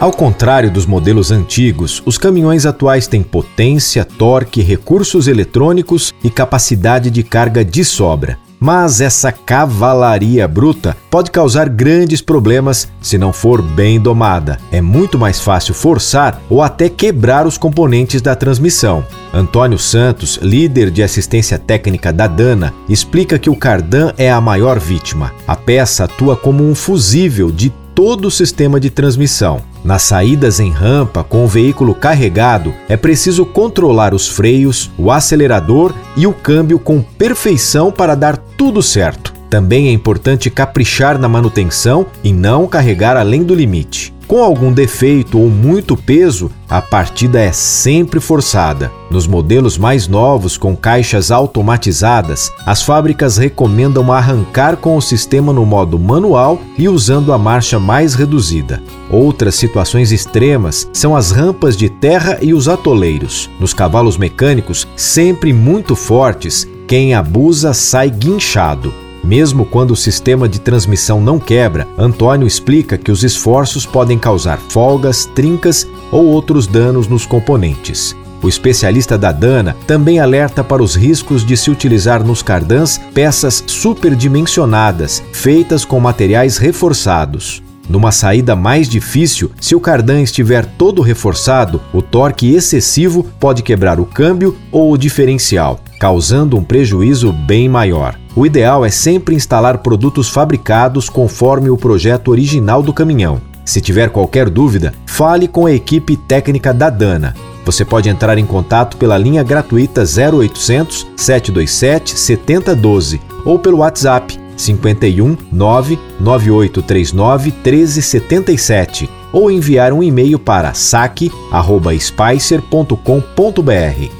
Ao contrário dos modelos antigos, os caminhões atuais têm potência, torque, recursos eletrônicos e capacidade de carga de sobra. Mas essa cavalaria bruta pode causar grandes problemas se não for bem domada. É muito mais fácil forçar ou até quebrar os componentes da transmissão. Antônio Santos, líder de assistência técnica da Dana, explica que o cardan é a maior vítima. A peça atua como um fusível de todo o sistema de transmissão. Nas saídas em rampa com o veículo carregado, é preciso controlar os freios, o acelerador e o câmbio com perfeição para dar tudo certo. Também é importante caprichar na manutenção e não carregar além do limite. Com algum defeito ou muito peso, a partida é sempre forçada. Nos modelos mais novos com caixas automatizadas, as fábricas recomendam arrancar com o sistema no modo manual e usando a marcha mais reduzida. Outras situações extremas são as rampas de terra e os atoleiros. Nos cavalos mecânicos, sempre muito fortes, quem abusa sai guinchado. Mesmo quando o sistema de transmissão não quebra, Antônio explica que os esforços podem causar folgas, trincas ou outros danos nos componentes. O especialista da Dana também alerta para os riscos de se utilizar nos cardãs peças superdimensionadas, feitas com materiais reforçados. Numa saída mais difícil, se o cardan estiver todo reforçado, o torque excessivo pode quebrar o câmbio ou o diferencial, causando um prejuízo bem maior. O ideal é sempre instalar produtos fabricados conforme o projeto original do caminhão. Se tiver qualquer dúvida, fale com a equipe técnica da Dana. Você pode entrar em contato pela linha gratuita 0800 727 7012 ou pelo WhatsApp 51 99839 1377 ou enviar um e-mail para saque@spicer.com.br.